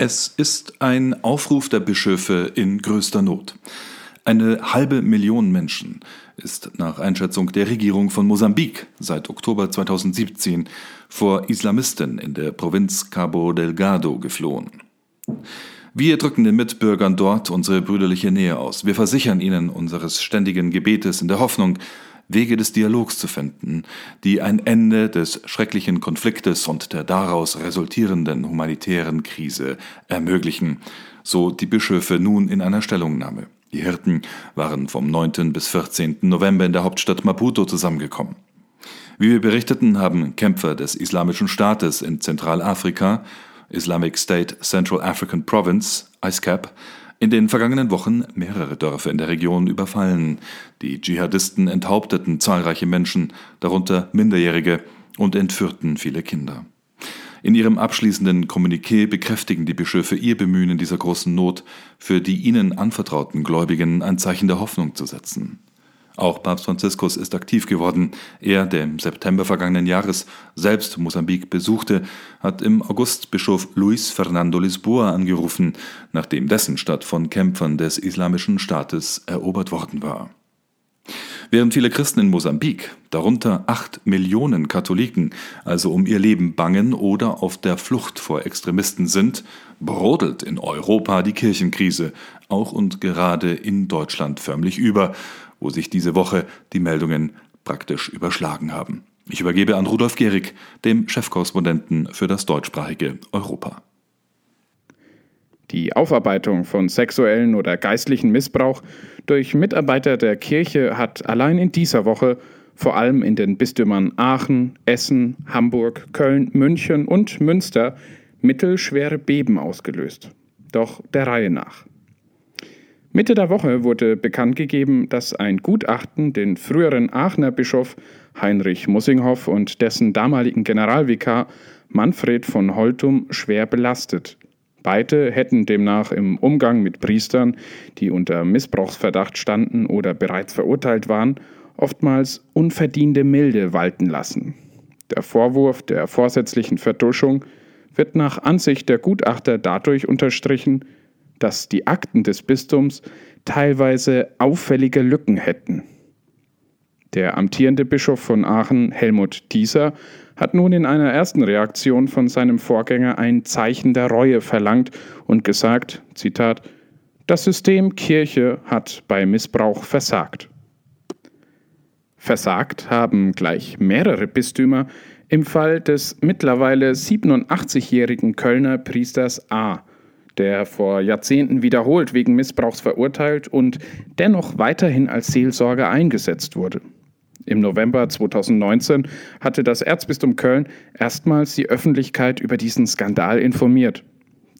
Es ist ein Aufruf der Bischöfe in größter Not. Eine halbe Million Menschen ist nach Einschätzung der Regierung von Mosambik seit Oktober 2017 vor Islamisten in der Provinz Cabo Delgado geflohen. Wir drücken den Mitbürgern dort unsere brüderliche Nähe aus. Wir versichern ihnen unseres ständigen Gebetes in der Hoffnung, Wege des Dialogs zu finden, die ein Ende des schrecklichen Konfliktes und der daraus resultierenden humanitären Krise ermöglichen, so die Bischöfe nun in einer Stellungnahme. Die Hirten waren vom 9. bis 14. November in der Hauptstadt Maputo zusammengekommen. Wie wir berichteten, haben Kämpfer des Islamischen Staates in Zentralafrika, Islamic State Central African Province, ISCAP, in den vergangenen Wochen mehrere Dörfer in der Region überfallen. Die Dschihadisten enthaupteten zahlreiche Menschen, darunter Minderjährige, und entführten viele Kinder. In ihrem abschließenden Kommuniqué bekräftigen die Bischöfe ihr Bemühen in dieser großen Not, für die ihnen anvertrauten Gläubigen ein Zeichen der Hoffnung zu setzen. Auch Papst Franziskus ist aktiv geworden. Er, der im September vergangenen Jahres selbst Mosambik besuchte, hat im August Bischof Luis Fernando Lisboa angerufen, nachdem dessen Stadt von Kämpfern des Islamischen Staates erobert worden war. Während viele Christen in Mosambik, darunter acht Millionen Katholiken, also um ihr Leben bangen oder auf der Flucht vor Extremisten sind, brodelt in Europa die Kirchenkrise, auch und gerade in Deutschland förmlich über, wo sich diese Woche die Meldungen praktisch überschlagen haben. Ich übergebe an Rudolf Gehrig, dem Chefkorrespondenten für das deutschsprachige Europa. Die Aufarbeitung von sexuellen oder geistlichen Missbrauch durch Mitarbeiter der Kirche hat allein in dieser Woche vor allem in den Bistümern Aachen, Essen, Hamburg, Köln, München und Münster mittelschwere Beben ausgelöst. Doch der Reihe nach. Mitte der Woche wurde bekannt gegeben, dass ein Gutachten den früheren Aachener Bischof Heinrich Mussinghoff und dessen damaligen Generalvikar Manfred von Holtum schwer belastet. Beide hätten demnach im Umgang mit Priestern, die unter Missbrauchsverdacht standen oder bereits verurteilt waren, oftmals unverdiente Milde walten lassen. Der Vorwurf der vorsätzlichen Vertuschung wird nach Ansicht der Gutachter dadurch unterstrichen, dass die Akten des Bistums teilweise auffällige Lücken hätten. Der amtierende Bischof von Aachen, Helmut Thieser, hat nun in einer ersten Reaktion von seinem Vorgänger ein Zeichen der Reue verlangt und gesagt, Zitat, das System Kirche hat bei Missbrauch versagt. Versagt haben gleich mehrere Bistümer im Fall des mittlerweile 87-jährigen Kölner Priesters A der vor Jahrzehnten wiederholt wegen Missbrauchs verurteilt und dennoch weiterhin als Seelsorger eingesetzt wurde. Im November 2019 hatte das Erzbistum Köln erstmals die Öffentlichkeit über diesen Skandal informiert.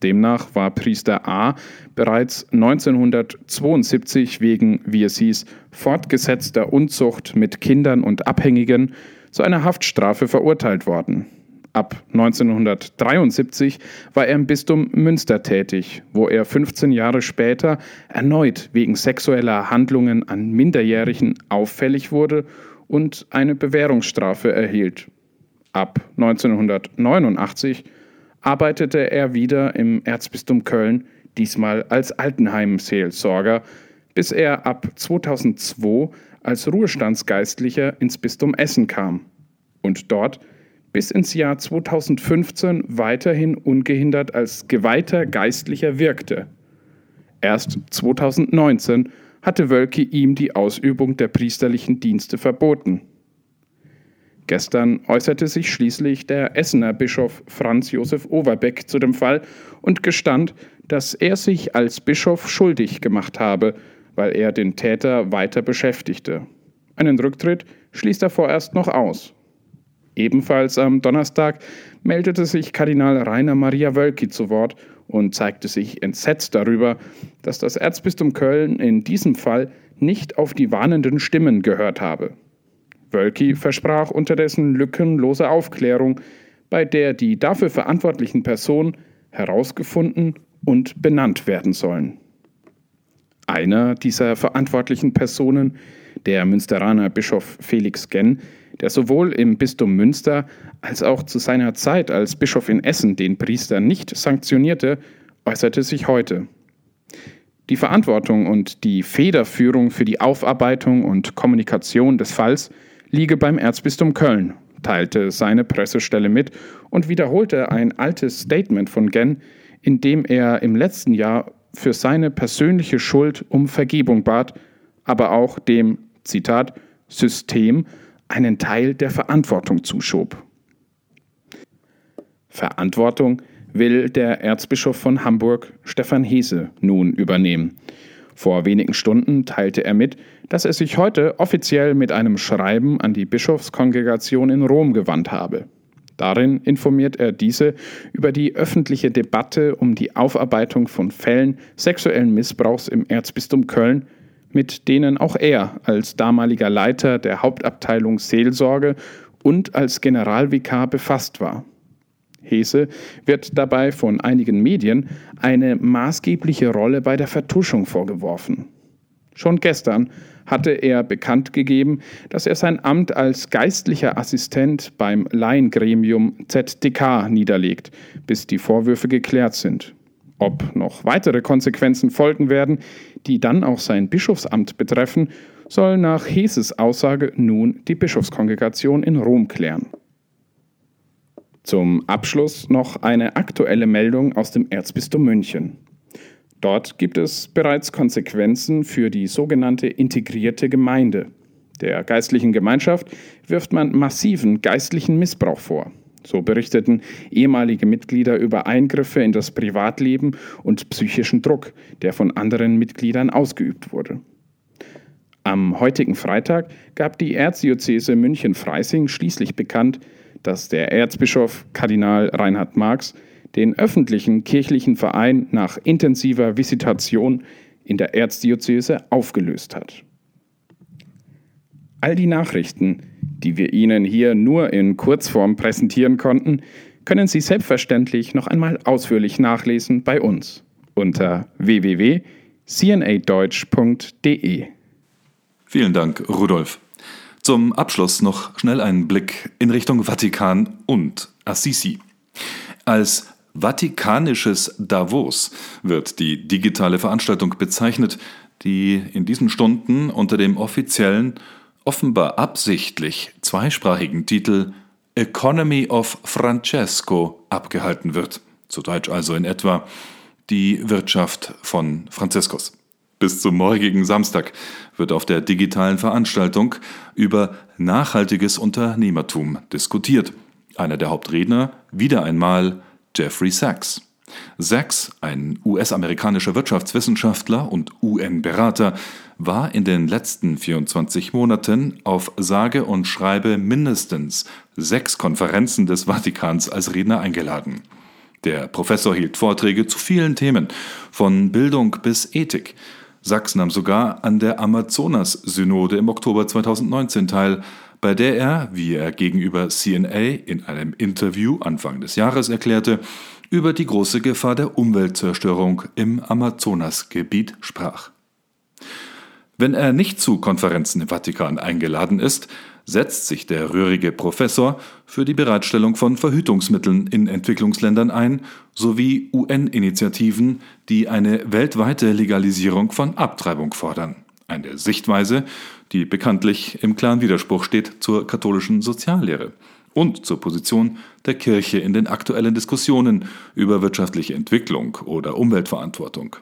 Demnach war Priester A bereits 1972 wegen, wie es hieß, fortgesetzter Unzucht mit Kindern und Abhängigen zu einer Haftstrafe verurteilt worden. Ab 1973 war er im Bistum Münster tätig, wo er 15 Jahre später erneut wegen sexueller Handlungen an Minderjährigen auffällig wurde und eine Bewährungsstrafe erhielt. Ab 1989 arbeitete er wieder im Erzbistum Köln, diesmal als Altenheim-Seelsorger, bis er ab 2002 als Ruhestandsgeistlicher ins Bistum Essen kam und dort bis ins Jahr 2015 weiterhin ungehindert als geweihter Geistlicher wirkte. Erst 2019 hatte Wölki ihm die Ausübung der priesterlichen Dienste verboten. Gestern äußerte sich schließlich der Essener Bischof Franz Josef Overbeck zu dem Fall und gestand, dass er sich als Bischof schuldig gemacht habe, weil er den Täter weiter beschäftigte. Einen Rücktritt schließt er vorerst noch aus. Ebenfalls am Donnerstag meldete sich Kardinal Rainer Maria Wölki zu Wort und zeigte sich entsetzt darüber, dass das Erzbistum Köln in diesem Fall nicht auf die warnenden Stimmen gehört habe. Wölki versprach unterdessen lückenlose Aufklärung, bei der die dafür verantwortlichen Personen herausgefunden und benannt werden sollen. Einer dieser verantwortlichen Personen, der Münsteraner Bischof Felix Genn, der sowohl im Bistum Münster als auch zu seiner Zeit als Bischof in Essen den Priester nicht sanktionierte, äußerte sich heute. Die Verantwortung und die Federführung für die Aufarbeitung und Kommunikation des Falls liege beim Erzbistum Köln, teilte seine Pressestelle mit und wiederholte ein altes Statement von Genn, in dem er im letzten Jahr für seine persönliche Schuld um Vergebung bat, aber auch dem, Zitat, System einen Teil der Verantwortung zuschob. Verantwortung will der Erzbischof von Hamburg, Stefan Hese, nun übernehmen. Vor wenigen Stunden teilte er mit, dass er sich heute offiziell mit einem Schreiben an die Bischofskongregation in Rom gewandt habe. Darin informiert er diese über die öffentliche Debatte um die Aufarbeitung von Fällen sexuellen Missbrauchs im Erzbistum Köln, mit denen auch er als damaliger Leiter der Hauptabteilung Seelsorge und als Generalvikar befasst war. Hese wird dabei von einigen Medien eine maßgebliche Rolle bei der Vertuschung vorgeworfen. Schon gestern hatte er bekannt gegeben, dass er sein Amt als geistlicher Assistent beim Laiengremium ZDK niederlegt, bis die Vorwürfe geklärt sind. Ob noch weitere Konsequenzen folgen werden, die dann auch sein Bischofsamt betreffen, soll nach Heses Aussage nun die Bischofskongregation in Rom klären. Zum Abschluss noch eine aktuelle Meldung aus dem Erzbistum München. Dort gibt es bereits Konsequenzen für die sogenannte integrierte Gemeinde. Der geistlichen Gemeinschaft wirft man massiven geistlichen Missbrauch vor. So berichteten ehemalige Mitglieder über Eingriffe in das Privatleben und psychischen Druck, der von anderen Mitgliedern ausgeübt wurde. Am heutigen Freitag gab die Erzdiözese München-Freising schließlich bekannt, dass der Erzbischof Kardinal Reinhard Marx den öffentlichen kirchlichen Verein nach intensiver Visitation in der Erzdiözese aufgelöst hat. All die Nachrichten, die wir Ihnen hier nur in Kurzform präsentieren konnten, können Sie selbstverständlich noch einmal ausführlich nachlesen bei uns unter www.cnadeutsch.de. Vielen Dank, Rudolf. Zum Abschluss noch schnell einen Blick in Richtung Vatikan und Assisi. Als Vatikanisches Davos wird die digitale Veranstaltung bezeichnet, die in diesen Stunden unter dem offiziellen, offenbar absichtlich zweisprachigen Titel Economy of Francesco abgehalten wird, zu Deutsch also in etwa die Wirtschaft von Franziskus. Bis zum morgigen Samstag wird auf der digitalen Veranstaltung über nachhaltiges Unternehmertum diskutiert. Einer der Hauptredner wieder einmal Jeffrey Sachs. Sachs, ein US-amerikanischer Wirtschaftswissenschaftler und UN-Berater, war in den letzten 24 Monaten auf sage und schreibe mindestens sechs Konferenzen des Vatikans als Redner eingeladen. Der Professor hielt Vorträge zu vielen Themen, von Bildung bis Ethik. Sachs nahm sogar an der Amazonas-Synode im Oktober 2019 teil, bei der er, wie er gegenüber CNA in einem Interview Anfang des Jahres erklärte, über die große Gefahr der Umweltzerstörung im Amazonasgebiet sprach. Wenn er nicht zu Konferenzen im Vatikan eingeladen ist, setzt sich der rührige Professor für die Bereitstellung von Verhütungsmitteln in Entwicklungsländern ein, sowie UN-Initiativen, die eine weltweite Legalisierung von Abtreibung fordern. Eine Sichtweise, die bekanntlich im klaren Widerspruch steht zur katholischen Soziallehre und zur Position der Kirche in den aktuellen Diskussionen über wirtschaftliche Entwicklung oder Umweltverantwortung.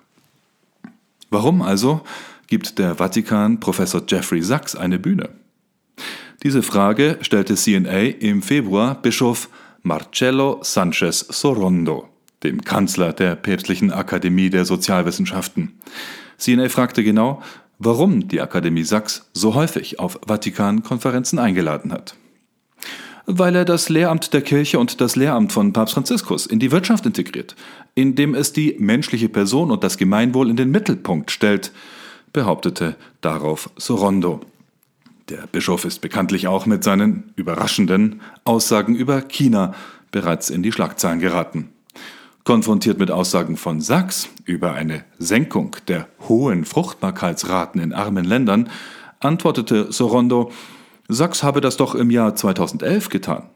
Warum also gibt der Vatikan Professor Jeffrey Sachs eine Bühne? Diese Frage stellte CNA im Februar Bischof Marcello Sanchez Sorondo, dem Kanzler der Päpstlichen Akademie der Sozialwissenschaften. CNA fragte genau, warum die Akademie Sachs so häufig auf Vatikan-Konferenzen eingeladen hat. Weil er das Lehramt der Kirche und das Lehramt von Papst Franziskus in die Wirtschaft integriert, indem es die menschliche Person und das Gemeinwohl in den Mittelpunkt stellt, behauptete darauf Sorondo. Der Bischof ist bekanntlich auch mit seinen überraschenden Aussagen über China bereits in die Schlagzeilen geraten. Konfrontiert mit Aussagen von Sachs über eine Senkung der hohen Fruchtbarkeitsraten in armen Ländern, antwortete Sorondo, Sachs habe das doch im Jahr 2011 getan.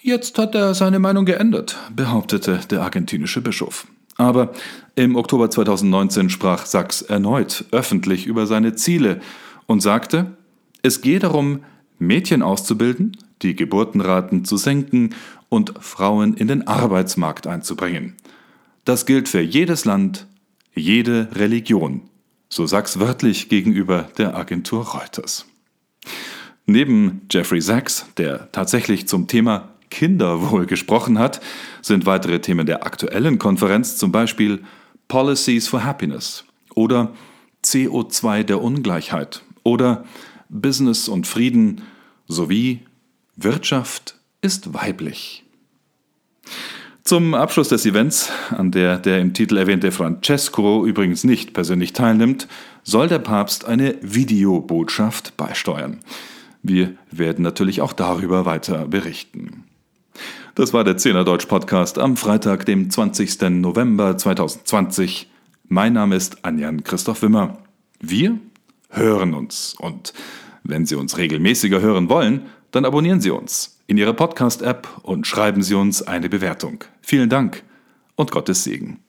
Jetzt hat er seine Meinung geändert, behauptete der argentinische Bischof. Aber im Oktober 2019 sprach Sachs erneut öffentlich über seine Ziele und sagte, es gehe darum, Mädchen auszubilden, die Geburtenraten zu senken und Frauen in den Arbeitsmarkt einzubringen. Das gilt für jedes Land, jede Religion, so Sachs wörtlich gegenüber der Agentur Reuters. Neben Jeffrey Sachs, der tatsächlich zum Thema Kinderwohl gesprochen hat, sind weitere Themen der aktuellen Konferenz zum Beispiel Policies for Happiness oder CO2 der Ungleichheit oder Business und Frieden sowie Wirtschaft ist weiblich. Zum Abschluss des Events, an der der im Titel erwähnte Francesco übrigens nicht persönlich teilnimmt, soll der Papst eine Videobotschaft beisteuern. Wir werden natürlich auch darüber weiter berichten. Das war der Zehner Deutsch Podcast am Freitag, dem 20. November 2020. Mein Name ist Anjan Christoph Wimmer. Wir hören uns und wenn Sie uns regelmäßiger hören wollen, dann abonnieren Sie uns in Ihrer Podcast-App und schreiben Sie uns eine Bewertung. Vielen Dank und Gottes Segen.